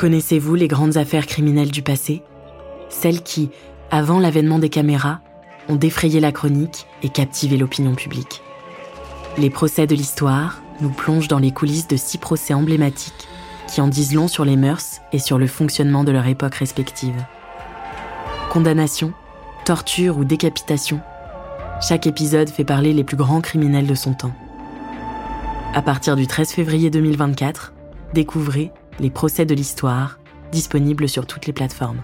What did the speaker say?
Connaissez-vous les grandes affaires criminelles du passé? Celles qui, avant l'avènement des caméras, ont défrayé la chronique et captivé l'opinion publique. Les procès de l'histoire nous plongent dans les coulisses de six procès emblématiques qui en disent long sur les mœurs et sur le fonctionnement de leur époque respective. Condamnation, torture ou décapitation, chaque épisode fait parler les plus grands criminels de son temps. À partir du 13 février 2024, découvrez Les procès de l'histoire, disponibles sur toutes les plateformes.